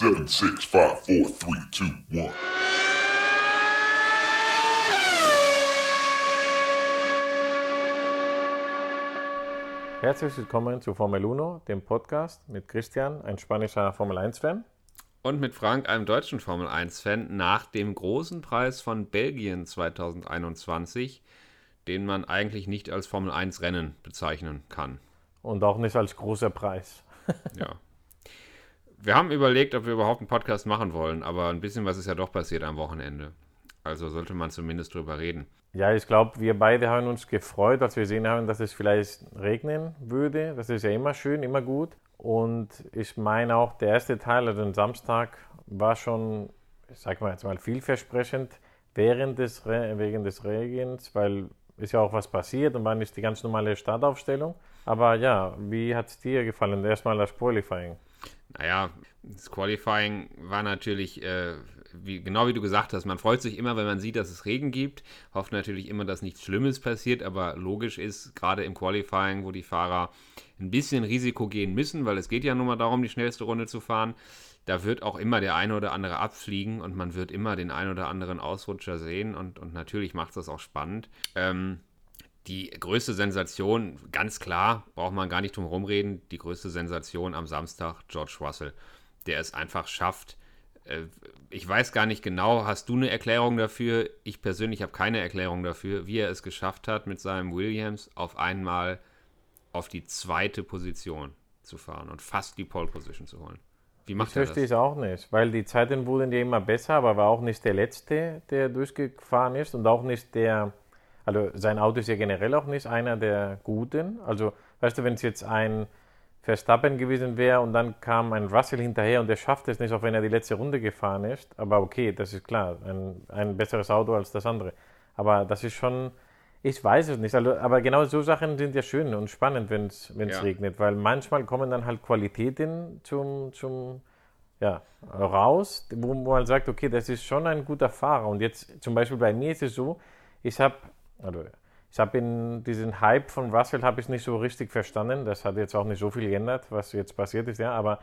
Seven, six, five, four, three, two, one. Herzlich willkommen zu Formel 1, dem Podcast mit Christian, ein spanischer Formel 1-Fan. Und mit Frank, einem deutschen Formel 1-Fan, nach dem großen Preis von Belgien 2021, den man eigentlich nicht als Formel 1-Rennen bezeichnen kann. Und auch nicht als großer Preis. ja. Wir haben überlegt, ob wir überhaupt einen Podcast machen wollen, aber ein bisschen was ist ja doch passiert am Wochenende. Also sollte man zumindest drüber reden. Ja, ich glaube, wir beide haben uns gefreut, als wir gesehen haben, dass es vielleicht regnen würde. Das ist ja immer schön, immer gut. Und ich meine auch, der erste Teil, also den Samstag, war schon, ich sag mal jetzt mal, vielversprechend während des, wegen des Regens, weil ist ja auch was passiert und war nicht die ganz normale Startaufstellung. Aber ja, wie hat es dir gefallen? Erstmal das Qualifying. Naja, das Qualifying war natürlich äh, wie, genau wie du gesagt hast, man freut sich immer, wenn man sieht, dass es Regen gibt, hofft natürlich immer, dass nichts Schlimmes passiert, aber logisch ist, gerade im Qualifying, wo die Fahrer ein bisschen Risiko gehen müssen, weil es geht ja nun mal darum, die schnellste Runde zu fahren, da wird auch immer der eine oder andere abfliegen und man wird immer den einen oder anderen Ausrutscher sehen und, und natürlich macht es das auch spannend. Ähm, die größte Sensation, ganz klar, braucht man gar nicht drum rumreden, die größte Sensation am Samstag, George Russell, der es einfach schafft, äh, ich weiß gar nicht genau, hast du eine Erklärung dafür? Ich persönlich habe keine Erklärung dafür, wie er es geschafft hat, mit seinem Williams auf einmal auf die zweite Position zu fahren und fast die Pole Position zu holen. Wie macht das er das? verstehe ich auch nicht, weil die Zeiten wurden ja immer besser, aber war auch nicht der Letzte, der durchgefahren ist und auch nicht der, also sein Auto ist ja generell auch nicht einer der Guten. Also, weißt du, wenn es jetzt ein Verstappen gewesen wäre und dann kam ein Russell hinterher und der schafft es nicht, auch wenn er die letzte Runde gefahren ist. Aber okay, das ist klar, ein, ein besseres Auto als das andere. Aber das ist schon, ich weiß es nicht. Also, aber genau so Sachen sind ja schön und spannend, wenn es ja. regnet, weil manchmal kommen dann halt Qualitäten zum, zum ja, raus, wo man sagt, okay, das ist schon ein guter Fahrer. Und jetzt zum Beispiel bei mir ist es so, ich habe, also ich habe diesen Hype von Russell habe ich nicht so richtig verstanden. Das hat jetzt auch nicht so viel geändert, was jetzt passiert ist, ja. Aber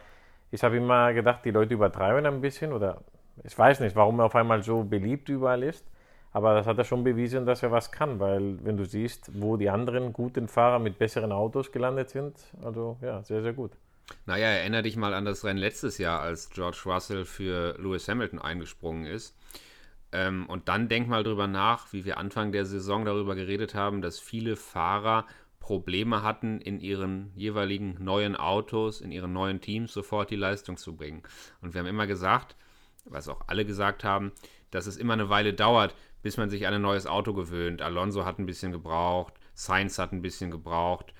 ich habe immer gedacht, die Leute übertreiben ein bisschen oder ich weiß nicht, warum er auf einmal so beliebt überall ist. Aber das hat er schon bewiesen, dass er was kann, weil wenn du siehst, wo die anderen guten Fahrer mit besseren Autos gelandet sind, also ja, sehr, sehr gut. Naja, erinnere dich mal an das Rennen letztes Jahr, als George Russell für Lewis Hamilton eingesprungen ist. Ähm, und dann denk mal drüber nach, wie wir Anfang der Saison darüber geredet haben, dass viele Fahrer Probleme hatten, in ihren jeweiligen neuen Autos, in ihren neuen Teams sofort die Leistung zu bringen. Und wir haben immer gesagt, was auch alle gesagt haben, dass es immer eine Weile dauert, bis man sich an ein neues Auto gewöhnt. Alonso hat ein bisschen gebraucht, Sainz hat ein bisschen gebraucht.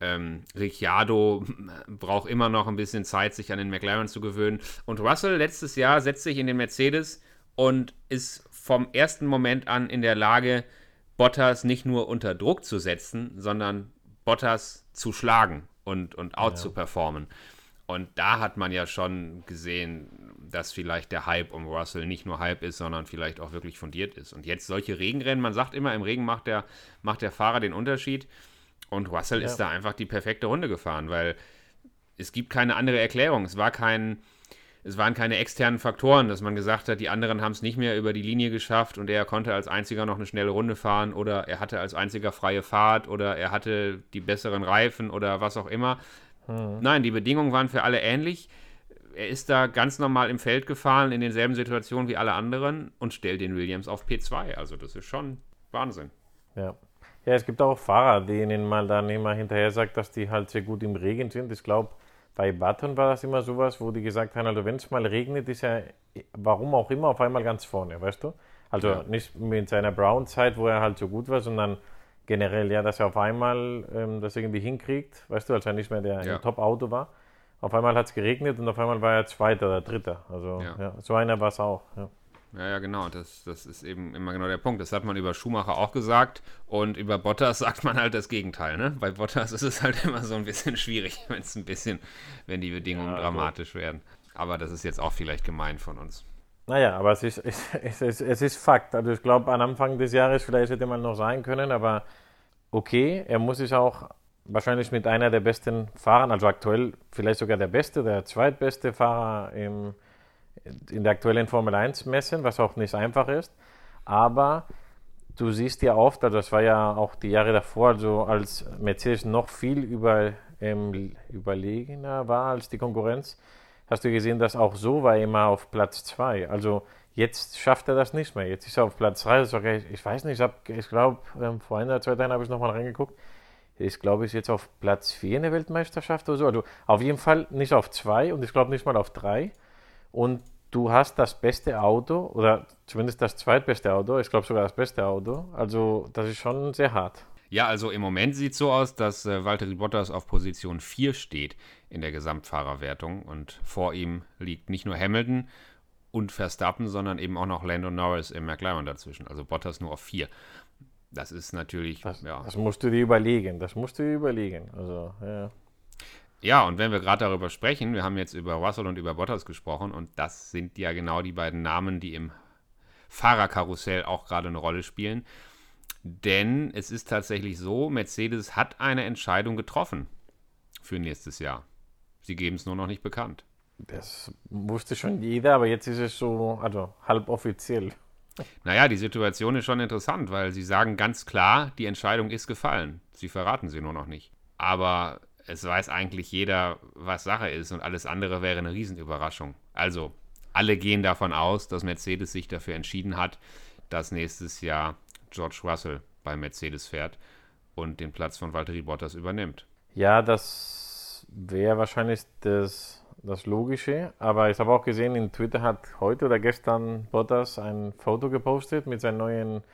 Ähm, Ricciardo braucht immer noch ein bisschen Zeit, sich an den McLaren zu gewöhnen. Und Russell letztes Jahr setzt sich in den Mercedes und ist vom ersten Moment an in der Lage, Bottas nicht nur unter Druck zu setzen, sondern Bottas zu schlagen und, und out ja. zu performen. Und da hat man ja schon gesehen, dass vielleicht der Hype um Russell nicht nur Hype ist, sondern vielleicht auch wirklich fundiert ist. Und jetzt solche Regenrennen, man sagt immer, im Regen macht der, macht der Fahrer den Unterschied. Und Russell ja. ist da einfach die perfekte Runde gefahren, weil es gibt keine andere Erklärung. Es war kein, es waren keine externen Faktoren, dass man gesagt hat, die anderen haben es nicht mehr über die Linie geschafft und er konnte als einziger noch eine schnelle Runde fahren oder er hatte als einziger freie Fahrt oder er hatte die besseren Reifen oder was auch immer. Hm. Nein, die Bedingungen waren für alle ähnlich. Er ist da ganz normal im Feld gefahren, in denselben Situationen wie alle anderen und stellt den Williams auf P2. Also das ist schon Wahnsinn. Ja. Ja, es gibt auch Fahrer, denen man dann immer hinterher sagt, dass die halt sehr gut im Regen sind. Ich glaube, bei Button war das immer sowas, wo die gesagt haben, also wenn es mal regnet, ist er, warum auch immer, auf einmal ganz vorne, weißt du? Also ja. nicht mit seiner Brown-Zeit, wo er halt so gut war, sondern generell, ja, dass er auf einmal ähm, das irgendwie hinkriegt, weißt du, als er nicht mehr der ja. Top-Auto war. Auf einmal hat es geregnet und auf einmal war er Zweiter oder Dritter. Also ja. so einer war es auch. Ja. Ja, genau. Das, das ist eben immer genau der Punkt. Das hat man über Schumacher auch gesagt und über Bottas sagt man halt das Gegenteil. Ne? Bei Bottas ist es halt immer so ein bisschen schwierig, wenn es ein bisschen, wenn die Bedingungen ja, dramatisch werden. Aber das ist jetzt auch vielleicht gemein von uns. Naja, aber es ist, es, ist, es ist Fakt. Also ich glaube, am Anfang des Jahres vielleicht hätte man noch sein können, aber okay, er muss sich auch wahrscheinlich mit einer der besten Fahrer, also aktuell vielleicht sogar der beste, der zweitbeste Fahrer im in der aktuellen Formel 1 messen, was auch nicht einfach ist. Aber du siehst ja oft, also das war ja auch die Jahre davor, also als Mercedes noch viel über, ähm, überlegener war als die Konkurrenz, hast du gesehen, dass auch so war immer auf Platz 2. Also jetzt schafft er das nicht mehr. Jetzt ist er auf Platz 3. Okay, ich weiß nicht, ich, ich glaube, ähm, vor einer, zwei Tagen habe ich nochmal reingeguckt. Ich glaube, ist jetzt auf Platz 4 in der Weltmeisterschaft oder so. Also auf jeden Fall nicht auf 2 und ich glaube nicht mal auf 3. Und du hast das beste Auto oder zumindest das zweitbeste Auto, ich glaube sogar das beste Auto. Also das ist schon sehr hart. Ja, also im Moment sieht es so aus, dass äh, Valtteri Bottas auf Position 4 steht in der Gesamtfahrerwertung und vor ihm liegt nicht nur Hamilton und Verstappen, sondern eben auch noch Lando Norris im McLaren dazwischen. Also Bottas nur auf 4. Das ist natürlich. Das, ja. das musst du dir überlegen. Das musst du dir überlegen. Also, ja. Ja, und wenn wir gerade darüber sprechen, wir haben jetzt über Russell und über Bottas gesprochen und das sind ja genau die beiden Namen, die im Fahrerkarussell auch gerade eine Rolle spielen. Denn es ist tatsächlich so, Mercedes hat eine Entscheidung getroffen für nächstes Jahr. Sie geben es nur noch nicht bekannt. Das wusste schon jeder, aber jetzt ist es so, also halb offiziell. Naja, die Situation ist schon interessant, weil sie sagen ganz klar, die Entscheidung ist gefallen. Sie verraten sie nur noch nicht. Aber es weiß eigentlich jeder, was Sache ist und alles andere wäre eine Riesenüberraschung. Also, alle gehen davon aus, dass Mercedes sich dafür entschieden hat, dass nächstes Jahr George Russell bei Mercedes fährt und den Platz von Valtteri Bottas übernimmt. Ja, das wäre wahrscheinlich das, das Logische, aber ich habe auch gesehen, in Twitter hat heute oder gestern Bottas ein Foto gepostet mit seinem neuen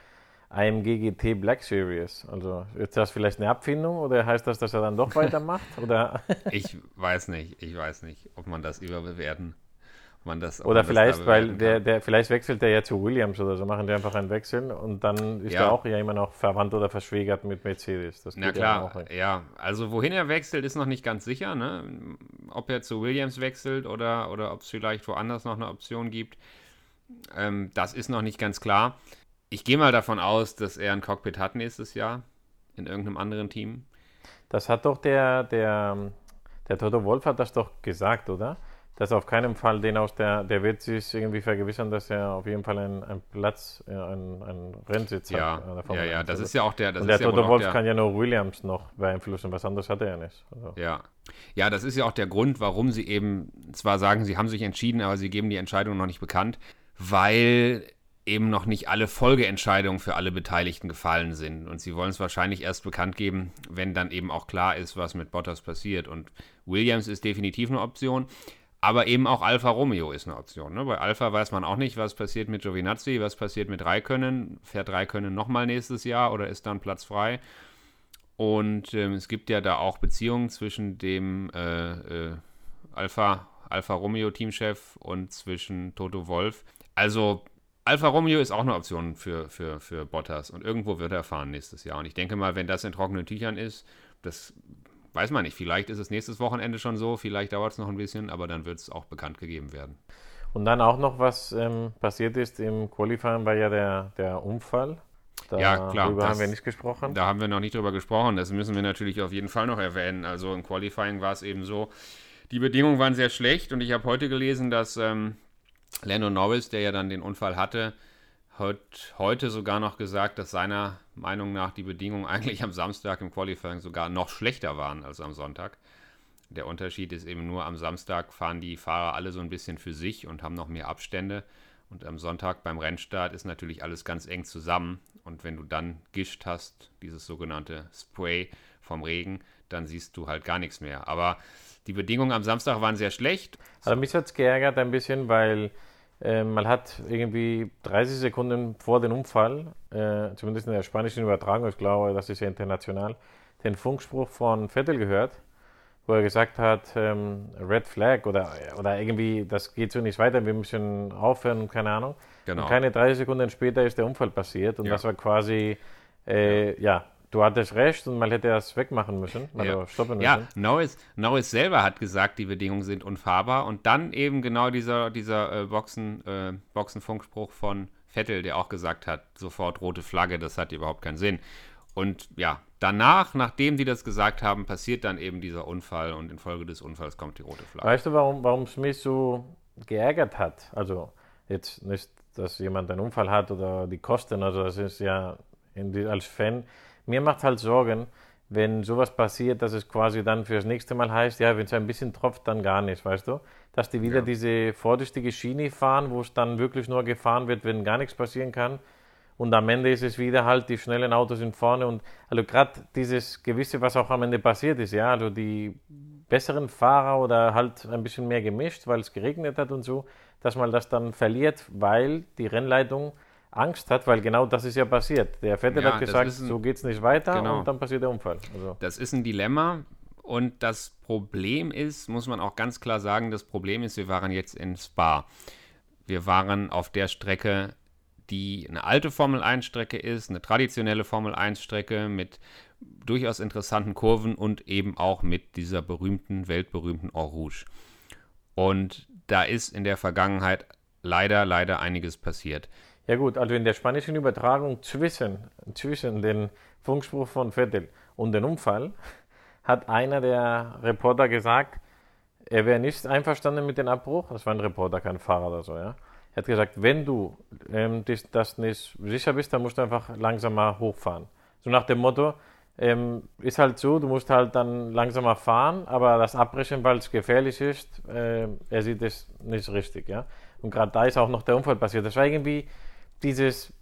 AMG GT Black Series. Also ist das vielleicht eine Abfindung oder heißt das, dass er dann doch weitermacht? oder? ich weiß nicht, ich weiß nicht, ob man das überbewerten. Man das, oder vielleicht, weil der, der, vielleicht wechselt er ja zu Williams oder so, machen die einfach einen Wechsel und dann ist ja. er auch ja immer noch verwandt oder verschwägert mit Mercedes. Das Na klar, ja, ja, also wohin er wechselt, ist noch nicht ganz sicher, ne? Ob er zu Williams wechselt oder, oder ob es vielleicht woanders noch eine Option gibt. Ähm, das ist noch nicht ganz klar. Ich gehe mal davon aus, dass er ein Cockpit hat nächstes Jahr in irgendeinem anderen Team. Das hat doch der, der, der Toto Wolf hat das doch gesagt, oder? Dass auf keinen Fall den aus der, der wird sich irgendwie vergewissern, dass er auf jeden Fall einen, einen Platz, einen, einen Rennsitz ja, hat. Ja, ja, das ist ja auch der. Das Und der Toto ja Wolf der, kann ja nur Williams noch beeinflussen, was anderes hat er ja nicht. Also. Ja. ja, das ist ja auch der Grund, warum sie eben zwar sagen, sie haben sich entschieden, aber sie geben die Entscheidung noch nicht bekannt, weil eben noch nicht alle Folgeentscheidungen für alle Beteiligten gefallen sind. Und sie wollen es wahrscheinlich erst bekannt geben, wenn dann eben auch klar ist, was mit Bottas passiert. Und Williams ist definitiv eine Option, aber eben auch Alfa Romeo ist eine Option. Ne? Bei Alfa weiß man auch nicht, was passiert mit Giovinazzi, was passiert mit Raikönnen. Fährt Raikönnen nochmal nächstes Jahr oder ist dann Platz frei? Und ähm, es gibt ja da auch Beziehungen zwischen dem äh, äh, Alfa, Alfa Romeo Teamchef und zwischen Toto Wolf. Also Alfa Romeo ist auch eine Option für, für, für Bottas und irgendwo wird er fahren nächstes Jahr. Und ich denke mal, wenn das in trockenen Tüchern ist, das weiß man nicht. Vielleicht ist es nächstes Wochenende schon so, vielleicht dauert es noch ein bisschen, aber dann wird es auch bekannt gegeben werden. Und dann auch noch, was ähm, passiert ist im Qualifying, war ja der, der Unfall. Da, ja, klar. Darüber das, haben wir nicht gesprochen. Da haben wir noch nicht drüber gesprochen. Das müssen wir natürlich auf jeden Fall noch erwähnen. Also im Qualifying war es eben so, die Bedingungen waren sehr schlecht und ich habe heute gelesen, dass ähm, Lando Norris, der ja dann den Unfall hatte, hat heute sogar noch gesagt, dass seiner Meinung nach die Bedingungen eigentlich am Samstag im Qualifying sogar noch schlechter waren als am Sonntag. Der Unterschied ist eben nur, am Samstag fahren die Fahrer alle so ein bisschen für sich und haben noch mehr Abstände. Und am Sonntag beim Rennstart ist natürlich alles ganz eng zusammen. Und wenn du dann Gischt hast, dieses sogenannte Spray vom Regen, dann siehst du halt gar nichts mehr. Aber die Bedingungen am Samstag waren sehr schlecht. Also mich hat es geärgert ein bisschen, weil äh, man hat irgendwie 30 Sekunden vor dem Unfall, äh, zumindest in der spanischen Übertragung, ich glaube, das ist ja international, den Funkspruch von Vettel gehört, wo er gesagt hat, ähm, Red Flag oder, oder irgendwie, das geht so nicht weiter, wir müssen aufhören, keine Ahnung. Genau. Und keine 30 Sekunden später ist der Unfall passiert und ja. das war quasi, äh, ja. ja Du hattest recht und man hätte das wegmachen müssen, ja. stoppen müssen. Ja, Norris, Norris selber hat gesagt, die Bedingungen sind unfahrbar und dann eben genau dieser, dieser äh, Boxen, äh, Boxenfunkspruch von Vettel, der auch gesagt hat, sofort rote Flagge, das hat überhaupt keinen Sinn. Und ja, danach, nachdem die das gesagt haben, passiert dann eben dieser Unfall und infolge des Unfalls kommt die rote Flagge. Weißt du, warum, warum es mich so geärgert hat, also jetzt nicht, dass jemand einen Unfall hat oder die Kosten, also das ist ja die, als Fan, mir macht halt Sorgen, wenn sowas passiert, dass es quasi dann fürs nächste Mal heißt, ja, wenn es ein bisschen tropft, dann gar nicht, weißt du? Dass die wieder ja. diese vorsichtige Schiene fahren, wo es dann wirklich nur gefahren wird, wenn gar nichts passieren kann. Und am Ende ist es wieder halt, die schnellen Autos sind vorne und also gerade dieses gewisse, was auch am Ende passiert ist, ja, also die besseren Fahrer oder halt ein bisschen mehr gemischt, weil es geregnet hat und so, dass man das dann verliert, weil die Rennleitung Angst hat, weil genau das ist ja passiert. Der Vettel ja, hat gesagt, ein, so geht es nicht weiter genau. und dann passiert der Unfall. Also. Das ist ein Dilemma und das Problem ist, muss man auch ganz klar sagen, das Problem ist, wir waren jetzt in Spa. Wir waren auf der Strecke, die eine alte Formel-1-Strecke ist, eine traditionelle Formel-1-Strecke mit durchaus interessanten Kurven und eben auch mit dieser berühmten, weltberühmten Eau Rouge. Und da ist in der Vergangenheit leider, leider einiges passiert. Ja gut, also in der spanischen Übertragung zwischen, zwischen dem Funkspruch von Vettel und dem Unfall hat einer der Reporter gesagt, er wäre nicht einverstanden mit dem Abbruch. Das war ein Reporter, kein Fahrer oder so, ja. Er hat gesagt, wenn du ähm, das, das nicht sicher bist, dann musst du einfach langsamer hochfahren. So nach dem Motto, ähm, ist halt so, du musst halt dann langsamer fahren, aber das Abbrechen, weil es gefährlich ist, äh, er sieht es nicht richtig, ja. Und gerade da ist auch noch der Unfall passiert. Das war irgendwie dieses,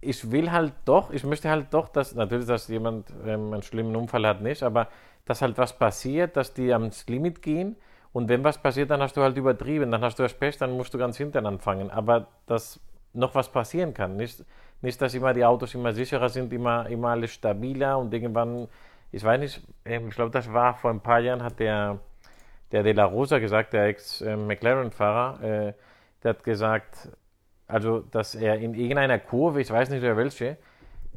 ich will halt doch, ich möchte halt doch, dass, natürlich, dass jemand ähm, einen schlimmen Unfall hat, nicht, aber dass halt was passiert, dass die ans Limit gehen. Und wenn was passiert, dann hast du halt übertrieben, dann hast du das Pech, dann musst du ganz hinten anfangen, aber dass noch was passieren kann, nicht, nicht dass immer die Autos immer sicherer sind, immer, immer alles stabiler und irgendwann, ich weiß nicht, ähm, ich glaube, das war vor ein paar Jahren, hat der, der De La Rosa gesagt, der Ex-McLaren-Fahrer, äh, der hat gesagt, also dass er in irgendeiner Kurve, ich weiß nicht mehr welche,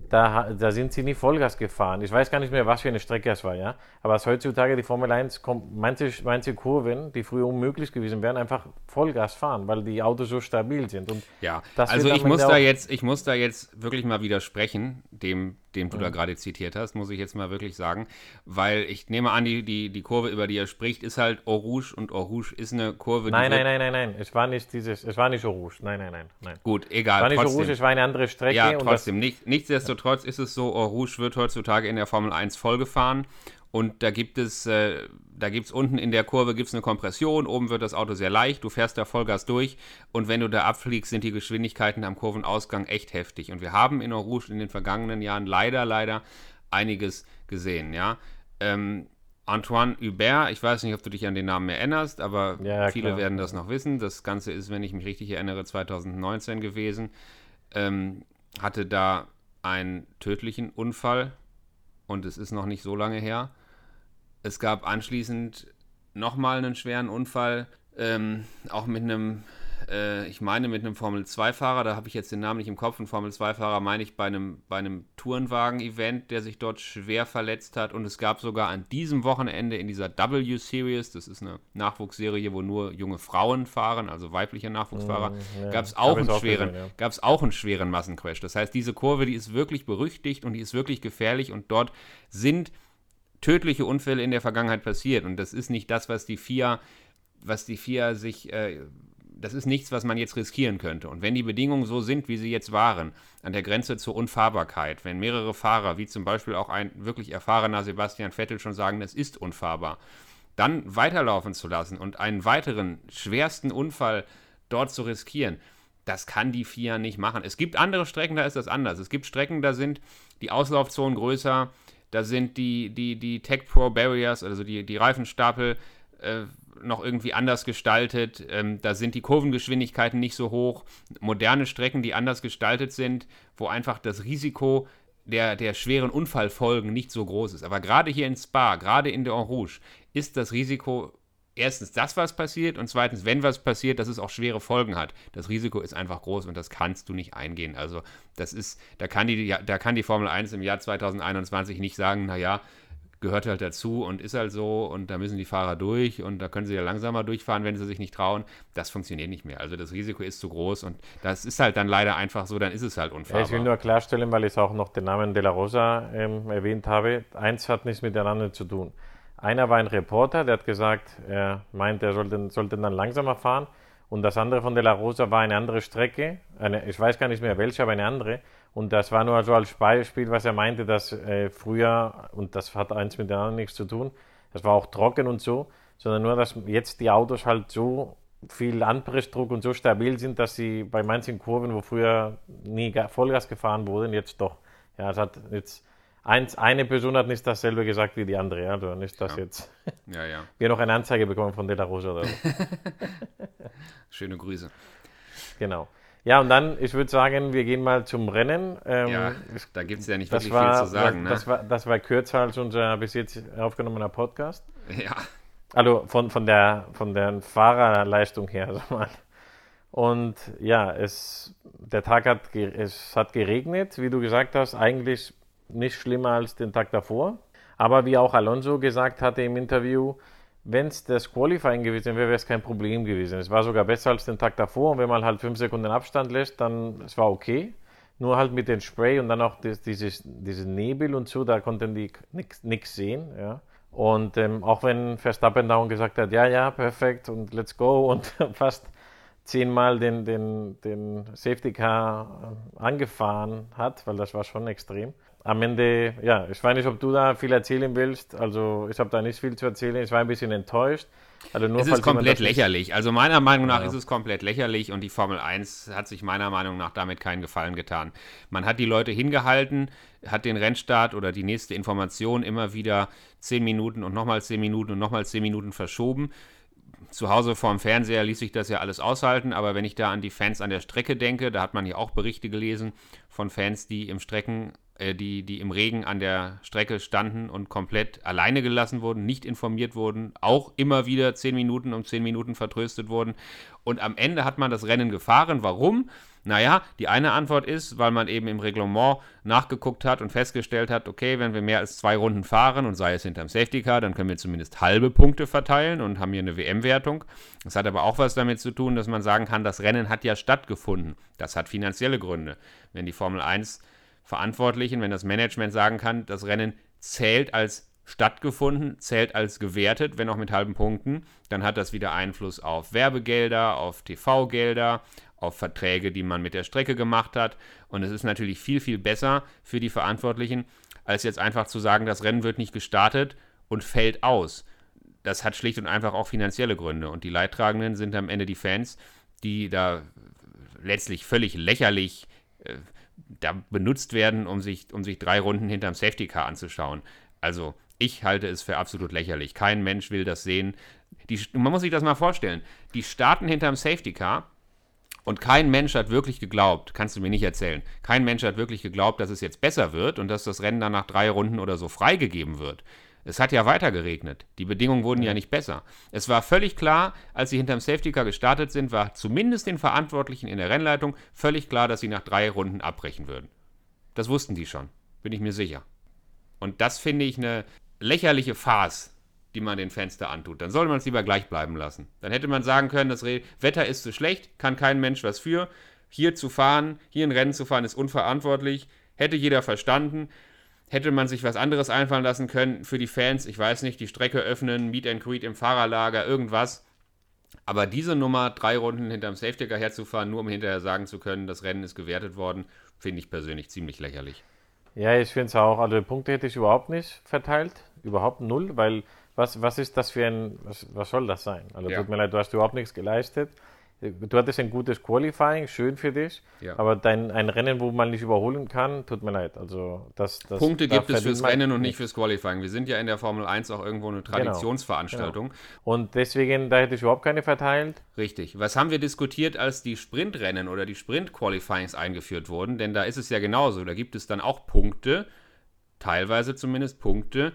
da, da sind sie nie Vollgas gefahren. Ich weiß gar nicht mehr, was für eine Strecke es war, ja. Aber als heutzutage die Formel 1 kommt, manche, manche Kurven, die früher unmöglich gewesen wären, einfach Vollgas fahren, weil die Autos so stabil sind. Und ja, also ich muss, da jetzt, ich muss da jetzt wirklich mal widersprechen, dem, dem du mhm. da gerade zitiert hast, muss ich jetzt mal wirklich sagen, weil ich nehme an, die, die, die Kurve, über die er spricht, ist halt Eau Rouge und Eau Rouge ist eine Kurve, Nein, nein, nein, nein, nein, es war nicht dieses, es war nicht Eau Rouge, nein, nein, nein, nein. Gut, egal. Es war nicht trotzdem. Eau Rouge, es war eine andere Strecke. Ja, trotzdem, nicht, nichtsdestotrotz ist es so, Eau Rouge wird heutzutage in der Formel 1 vollgefahren und da gibt es, äh, da gibt es unten in der Kurve gibt's eine Kompression, oben wird das Auto sehr leicht, du fährst da Vollgas durch und wenn du da abfliegst, sind die Geschwindigkeiten am Kurvenausgang echt heftig. Und wir haben in Rouge in den vergangenen Jahren leider, leider einiges gesehen, ja. Ähm, Antoine Hubert, ich weiß nicht, ob du dich an den Namen erinnerst, aber ja, viele klar. werden das noch wissen. Das Ganze ist, wenn ich mich richtig erinnere, 2019 gewesen. Ähm, hatte da einen tödlichen Unfall und es ist noch nicht so lange her. Es gab anschließend nochmal einen schweren Unfall, ähm, auch mit einem äh, ich meine mit einem Formel-2-Fahrer, da habe ich jetzt den Namen nicht im Kopf, ein Formel-2-Fahrer meine ich bei einem, bei einem Tourenwagen-Event, der sich dort schwer verletzt hat und es gab sogar an diesem Wochenende in dieser W-Series, das ist eine Nachwuchsserie, wo nur junge Frauen fahren, also weibliche Nachwuchsfahrer, mm, ja, gab es auch, einen auch schweren, ja. auch einen schweren Massencrash. Das heißt, diese Kurve, die ist wirklich berüchtigt und die ist wirklich gefährlich und dort sind tödliche Unfälle in der Vergangenheit passiert und das ist nicht das, was die FIA was die FIA sich äh, das ist nichts, was man jetzt riskieren könnte. Und wenn die Bedingungen so sind, wie sie jetzt waren, an der Grenze zur Unfahrbarkeit, wenn mehrere Fahrer, wie zum Beispiel auch ein wirklich erfahrener Sebastian Vettel schon sagen, es ist unfahrbar, dann weiterlaufen zu lassen und einen weiteren schwersten Unfall dort zu riskieren, das kann die FIA nicht machen. Es gibt andere Strecken, da ist das anders. Es gibt Strecken, da sind die Auslaufzonen größer, da sind die, die, die Tech Pro Barriers, also die, die Reifenstapel, äh, noch irgendwie anders gestaltet. Ähm, da sind die Kurvengeschwindigkeiten nicht so hoch. Moderne Strecken, die anders gestaltet sind, wo einfach das Risiko der, der schweren Unfallfolgen nicht so groß ist. Aber gerade hier in Spa, gerade in der Rouge, ist das Risiko erstens das, was passiert und zweitens, wenn was passiert, dass es auch schwere Folgen hat. Das Risiko ist einfach groß und das kannst du nicht eingehen. Also das ist, da kann die, da kann die Formel 1 im Jahr 2021 nicht sagen, naja, gehört halt dazu und ist halt so und da müssen die Fahrer durch und da können sie ja langsamer durchfahren, wenn sie sich nicht trauen. Das funktioniert nicht mehr. Also das Risiko ist zu groß und das ist halt dann leider einfach so, dann ist es halt. Ja, ich will nur klarstellen, weil ich auch noch den Namen De La Rosa ähm, erwähnt habe. Eins hat nichts miteinander zu tun. Einer war ein Reporter, der hat gesagt, er meint, er sollte, sollte dann langsamer fahren Und das andere von De La Rosa war eine andere Strecke. Eine, ich weiß gar nicht mehr welche, aber eine andere. Und das war nur so als Beispiel, was er meinte, dass äh, früher, und das hat eins mit dem anderen nichts zu tun, das war auch trocken und so, sondern nur, dass jetzt die Autos halt so viel Anpressdruck und so stabil sind, dass sie bei manchen Kurven, wo früher nie Vollgas gefahren wurden, jetzt doch. Ja, es hat jetzt eins, eine Person hat nicht dasselbe gesagt wie die andere. Also nicht, dass Ja. jetzt Ja, ja. wir noch eine Anzeige bekommen von De La Rosa oder so. Schöne Grüße. genau. Ja, und dann, ich würde sagen, wir gehen mal zum Rennen. Ähm, Ja, da gibt es ja nicht das wirklich war, viel zu sagen. das, das, Ne? war, das war kürzer als unser bis jetzt aufgenommener Podcast. Ja, Also von, von, der, von der Fahrerleistung her, sag mal. Und ja, es, der Tag hat, es hat geregnet, wie du gesagt hast, eigentlich nicht schlimmer als den Tag davor. Aber wie auch Alonso gesagt hatte im Interview, wenn es das Qualifying gewesen wäre, wäre es kein Problem gewesen. Es war sogar besser als den Tag davor. Und wenn man halt fünf Sekunden Abstand lässt, dann es war okay. Nur halt mit dem Spray und dann auch das, dieses, dieses Nebel und so, da konnten die nichts sehen. Ja. Und ähm, auch wenn Verstappen dauernd gesagt hat, ja, ja, perfekt und let's go und fast zehnmal den, den, den Safety Car äh, angefahren hat, weil das war schon extrem. Am Ende, ja, ich weiß nicht, ob du da viel erzählen willst. Also ich habe da nicht viel zu erzählen. Ich war ein bisschen enttäuscht. Also nur es ist komplett lächerlich. Also meiner Meinung nach Ja. ist es komplett lächerlich und die Formel 1 hat sich meiner Meinung nach damit keinen Gefallen getan. Man hat die Leute hingehalten, hat den Rennstart oder die nächste Information immer wieder 10 Minuten und nochmal 10 Minuten und nochmal 10 Minuten verschoben. Zu Hause vorm Fernseher ließ sich das ja alles aushalten, aber wenn ich da an die Fans an der Strecke denke, da hat man ja auch Berichte gelesen von Fans, die im Strecken, äh, die, die im Regen an der Strecke standen und komplett alleine gelassen wurden, nicht informiert wurden, auch immer wieder 10 Minuten um 10 Minuten vertröstet wurden. Und am Ende hat man das Rennen gefahren. Warum? Naja, die eine Antwort ist, weil man eben im Reglement nachgeguckt hat und festgestellt hat, okay, wenn wir mehr als zwei Runden fahren und sei es hinterm Safety Car, dann können wir zumindest halbe Punkte verteilen und haben hier eine WM-Wertung. Das hat aber auch was damit zu tun, dass man sagen kann, das Rennen hat ja stattgefunden. Das hat finanzielle Gründe. Wenn die Formel 1 Verantwortlichen, wenn das Management sagen kann, das Rennen zählt als stattgefunden, zählt als gewertet, wenn auch mit halben Punkten, dann hat das wieder Einfluss auf Werbegelder, auf TV-Gelder, auf Verträge, die man mit der Strecke gemacht hat. Und es ist natürlich viel, viel besser für die Verantwortlichen, als jetzt einfach zu sagen, das Rennen wird nicht gestartet und fällt aus. Das hat schlicht und einfach auch finanzielle Gründe. Und die Leidtragenden sind am Ende die Fans, die da letztlich völlig lächerlich äh, da benutzt werden, um sich, um sich drei Runden hinterm Safety Car anzuschauen. Also, ich halte es für absolut lächerlich. Kein Mensch will das sehen. Die, man muss sich das mal vorstellen. Die starten hinterm Safety Car und kein Mensch hat wirklich geglaubt, kannst du mir nicht erzählen, kein Mensch hat wirklich geglaubt, dass es jetzt besser wird und dass das Rennen dann nach drei Runden oder so freigegeben wird. Es hat ja weiter geregnet. Die Bedingungen wurden ja nicht besser. Es war völlig klar, als sie hinterm Safety Car gestartet sind, war zumindest den Verantwortlichen in der Rennleitung völlig klar, dass sie nach drei Runden abbrechen würden. Das wussten die schon, bin ich mir sicher. Und das finde ich eine lächerliche Farce, die man den Fans da antut. Dann sollte man es lieber gleich bleiben lassen. Dann hätte man sagen können, das Wetter ist zu schlecht, kann kein Mensch was für. Hier zu fahren, hier ein Rennen zu fahren, ist unverantwortlich. Hätte jeder verstanden. Hätte man sich was anderes einfallen lassen können für die Fans, ich weiß nicht, die Strecke öffnen, Meet and Greet im Fahrerlager, irgendwas. Aber diese Nummer, drei Runden hinterm Safety Car herzufahren, nur um hinterher sagen zu können, das Rennen ist gewertet worden, finde ich persönlich ziemlich lächerlich. Ja, ich finde es auch. Also Punkte hätte ich überhaupt nicht verteilt. Überhaupt null, weil was, was ist das für ein, was, was soll das sein? Also Ja. tut mir leid, du hast überhaupt nichts geleistet. Du hattest ein gutes Qualifying, schön für dich, Ja. aber dein, ein Rennen, wo man nicht überholen kann, tut mir leid. Also das, das, Punkte da gibt es fürs Rennen und nicht fürs Qualifying. Wir sind ja in der Formel 1 auch irgendwo eine Traditionsveranstaltung. Und deswegen, da hätte ich überhaupt keine verteilt. Richtig. Was haben wir diskutiert, als die Sprintrennen oder die Sprint-Qualifyings eingeführt wurden? Denn da ist es ja genauso. Da gibt es dann auch Punkte, teilweise zumindest Punkte,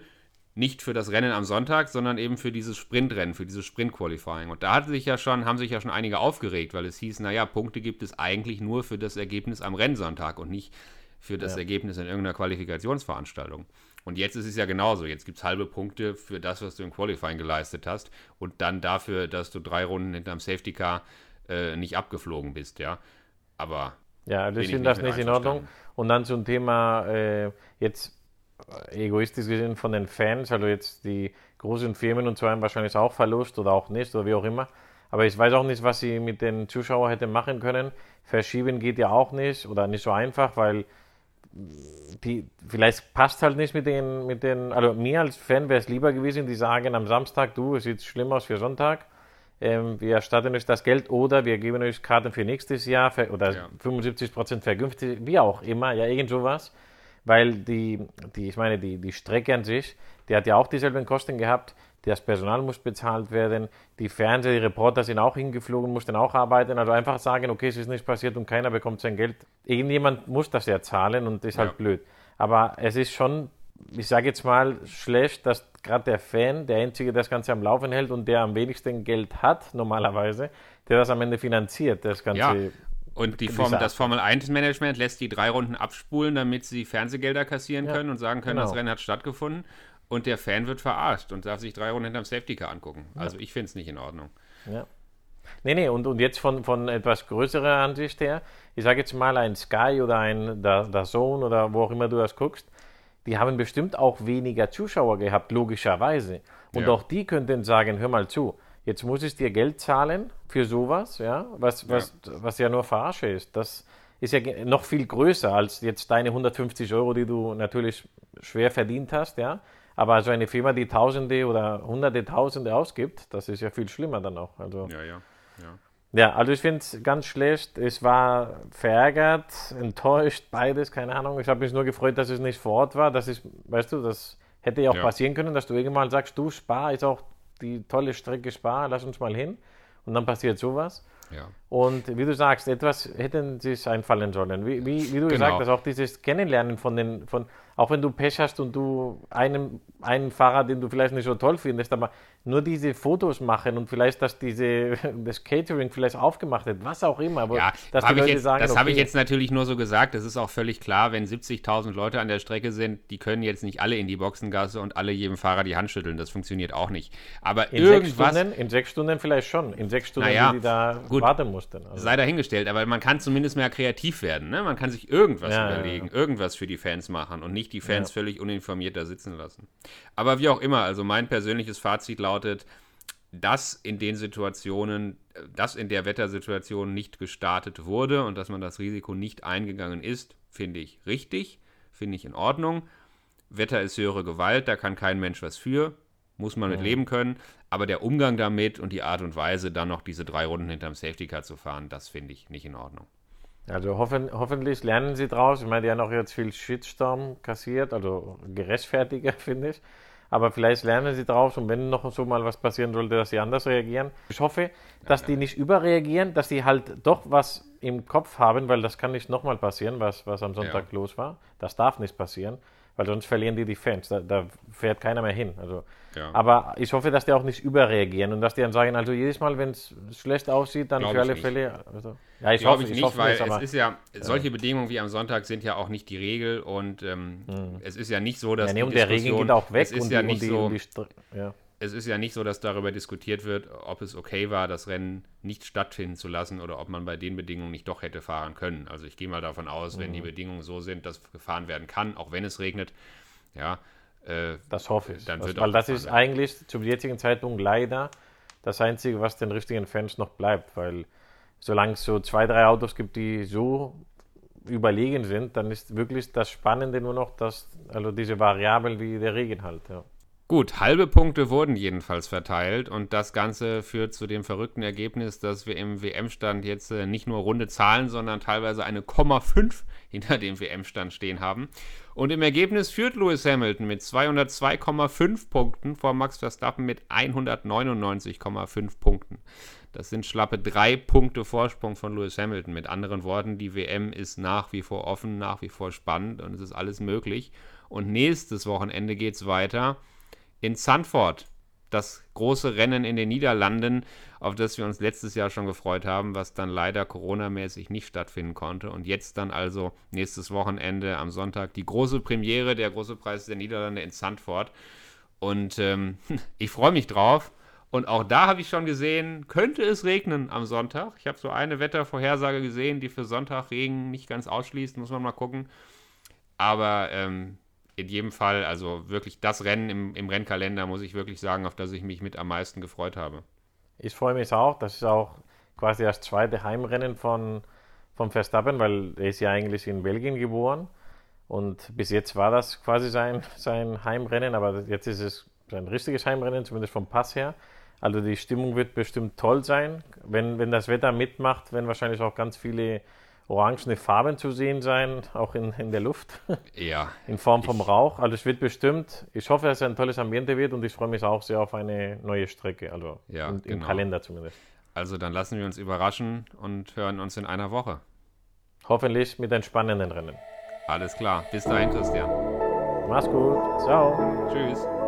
nicht für das Rennen am Sonntag, sondern eben für dieses Sprintrennen, für dieses Sprint-Qualifying. Und da hat sich ja schon, haben sich ja schon einige aufgeregt, weil es hieß, naja, Punkte gibt es eigentlich nur für das Ergebnis am Rennsonntag und nicht für das Ja. Ergebnis in irgendeiner Qualifikationsveranstaltung. Und jetzt ist es ja genauso. Jetzt gibt es halbe Punkte für das, was du im Qualifying geleistet hast und dann dafür, dass du drei Runden hinterm Safety Car äh, nicht abgeflogen bist, ja. Aber Ja, ich finde das nicht in Ordnung. Und dann zum Thema äh, jetzt egoistisch gesehen von den Fans, also jetzt die großen Firmen und so haben wahrscheinlich auch Verlust oder auch nicht oder wie auch immer. Aber ich weiß auch nicht, was sie mit den Zuschauern hätten machen können. Verschieben geht ja auch nicht oder nicht so einfach, weil die, vielleicht passt halt nicht mit den, mit den, also mir als Fan wäre es lieber gewesen, die sagen am Samstag, du, es sieht schlimm aus für Sonntag, ähm, wir erstatten euch das Geld oder wir geben euch Karten für nächstes Jahr für, oder ja. 75% vergünstigt, wie auch immer, ja, irgend sowas, weil die, die, ich meine, die, die Strecke an sich, die hat ja auch dieselben Kosten gehabt, das Personal muss bezahlt werden, die Fernseher, die Reporter sind auch hingeflogen, mussten auch arbeiten. Also einfach sagen, okay, es ist nicht passiert und keiner bekommt sein Geld. Irgendjemand muss das ja zahlen und ist halt ja. blöd. Aber es ist schon, ich sage jetzt mal, schlecht, dass gerade der Fan, der Einzige, der das Ganze am Laufen hält und der am wenigsten Geld hat, normalerweise, der das am Ende finanziert, das Ganze. Ja. Und die Form, das Formel-1-Management lässt die drei Runden abspulen, damit sie Fernsehgelder kassieren ja, können und sagen können, genau. das Rennen hat stattgefunden und der Fan wird verarscht und darf sich drei Runden hinterm Safety Car angucken. Ja. Also ich finde es nicht in Ordnung. Ja. Nee, nee, und, und jetzt von, von etwas größerer Ansicht her, ich sage jetzt mal ein Sky oder ein Zone oder wo auch immer du das guckst, die haben bestimmt auch weniger Zuschauer gehabt, logischerweise. Und ja. auch die könnten sagen, hör mal zu, jetzt muss ich dir Geld zahlen für sowas, ja, was, was, ja. was ja nur Verarsche ist. Das ist ja noch viel größer als jetzt deine 150 Euro, die du natürlich schwer verdient hast, ja. Aber so eine Firma, die Tausende oder Hunderte Tausende ausgibt, das ist ja viel schlimmer dann auch. Also, ja, ja. Ja, ja also ich finde es ganz schlecht. Ich war verärgert, enttäuscht, beides, keine Ahnung. Ich habe mich nur gefreut, dass es nicht vor Ort war. Das ist, weißt du, das hätte ja auch ja. passieren können, dass du irgendwann sagst, du, Spa ist auch die tolle Strecke Spa, lass uns mal hin. Und dann passiert sowas. Ja. Und wie du sagst, etwas hätten sie sich einfallen sollen. Wie, wie, wie du genau. gesagt hast, auch dieses Kennenlernen von den, von, auch wenn du Pech hast und du einen, einen Fahrer, den du vielleicht nicht so toll findest, aber nur diese Fotos machen und vielleicht, dass diese, das Catering vielleicht aufgemacht wird, was auch immer. Aber ja, dass die Leute jetzt, sagen, das okay, habe ich jetzt natürlich nur so gesagt. Das ist auch völlig klar, wenn 70.000 Leute an der Strecke sind, die können jetzt nicht alle in die Boxengasse und alle jedem Fahrer die Hand schütteln. Das funktioniert auch nicht. Aber in irgendwas. Sechs Stunden, in sechs Stunden vielleicht schon. In sechs Stunden, naja, die da gut, warten mussten. Also. Sei dahingestellt, aber man kann zumindest mehr kreativ werden. Ne? Man kann sich irgendwas ja, überlegen, ja, irgendwas für die Fans machen und nicht die Fans völlig uninformiert da sitzen lassen. Aber wie auch immer, also mein persönliches Fazit lautet, dass in den Situationen, dass in der Wettersituation nicht gestartet wurde und dass man das Risiko nicht eingegangen ist, finde ich richtig, finde ich in Ordnung. Wetter ist höhere Gewalt, da kann kein Mensch was für, muss man mit leben können. Aber der Umgang damit und die Art und Weise, dann noch diese drei Runden hinterm Safety Car zu fahren, das finde ich nicht in Ordnung. Also hoffen, hoffentlich lernen sie draus. Ich meine, die haben auch jetzt viel Shitstorm kassiert, also gerechtfertiger, finde ich. Aber vielleicht lernen sie draus und wenn noch so mal was passieren sollte, dass sie anders reagieren. Ich hoffe, dass ja, die nicht überreagieren, dass sie halt doch was im Kopf haben, weil das kann nicht nochmal passieren, was, was am Sonntag ja. los war. Das darf nicht passieren weil sonst verlieren die die Fans. Da, da fährt keiner mehr hin. Also, ja. Aber ich hoffe, dass die auch nicht überreagieren und dass die dann sagen, also jedes Mal, wenn es schlecht aussieht, dann Glaub für alle Fälle. Also, ja, ich hoffe ich nicht, ich hoffe weil es ist ja, solche Bedingungen wie am Sonntag sind ja auch nicht die Regel und ähm, mhm. es ist ja nicht so, dass. Ja, nee, und der Regen geht auch weg. Es ist ja die, nicht so. Die, ja es ist ja nicht so, dass darüber diskutiert wird, ob es okay war, das Rennen nicht stattfinden zu lassen oder ob man bei den Bedingungen nicht doch hätte fahren können. Also ich gehe mal davon aus, wenn die mhm. Bedingungen so sind, dass gefahren werden kann, auch wenn es regnet, ja. Äh, das hoffe ich. Dann das, weil das ist werden. eigentlich zum jetzigen Zeitpunkt leider das Einzige, was den richtigen Fans noch bleibt, weil solange es so zwei, drei Autos gibt, die so überlegen sind, dann ist wirklich das Spannende nur noch, dass, also diese Variablen wie der Regen halt. Ja. Gut, halbe Punkte wurden jedenfalls verteilt und das Ganze führt zu dem verrückten Ergebnis, dass wir im WM-Stand jetzt äh, nicht nur runde Zahlen, sondern teilweise eine Komma 5 hinter dem WM-Stand stehen haben. Und im Ergebnis führt Lewis Hamilton mit 202,5 Punkten vor Max Verstappen mit 199,5 Punkten. Das sind schlappe drei Punkte Vorsprung von Lewis Hamilton. Mit anderen Worten, die WM ist nach wie vor offen, nach wie vor spannend und es ist alles möglich. Und nächstes Wochenende geht es weiter in Zandvoort. Das große Rennen in den Niederlanden, auf das wir uns letztes Jahr schon gefreut haben, was dann leider coronamäßig nicht stattfinden konnte. Und jetzt dann also nächstes Wochenende am Sonntag die große Premiere, der große Preis der Niederlande in Zandvoort. Und ähm, ich freue mich drauf. Und auch da habe ich schon gesehen, könnte es regnen am Sonntag. Ich habe so eine Wettervorhersage gesehen, die für Sonntag Regen nicht ganz ausschließt, muss man mal gucken. Aber ähm, in jedem Fall, also wirklich das Rennen im, im Rennkalender, muss ich wirklich sagen, auf das ich mich mit am meisten gefreut habe. Ich freue mich auch. Das ist auch quasi das zweite Heimrennen von, von Verstappen, weil er ist ja eigentlich in Belgien geboren. Und bis jetzt war das quasi sein, sein Heimrennen, aber jetzt ist es sein richtiges Heimrennen, zumindest vom Pass her. Also die Stimmung wird bestimmt toll sein. Wenn, wenn das Wetter mitmacht, werden wahrscheinlich auch ganz viele orangene Farben zu sehen sein, auch in, in der Luft. Ja. In Form vom Rauch. Also es wird bestimmt, ich hoffe, dass es ein tolles Ambiente wird und ich freue mich auch sehr auf eine neue Strecke, also Ja, im, im genau. Kalender zumindest. Also dann lassen wir uns überraschen und hören uns in einer Woche. Hoffentlich mit einem spannenden Rennen. Alles klar. Bis dahin, Christian. Mach's gut. Ciao. Tschüss.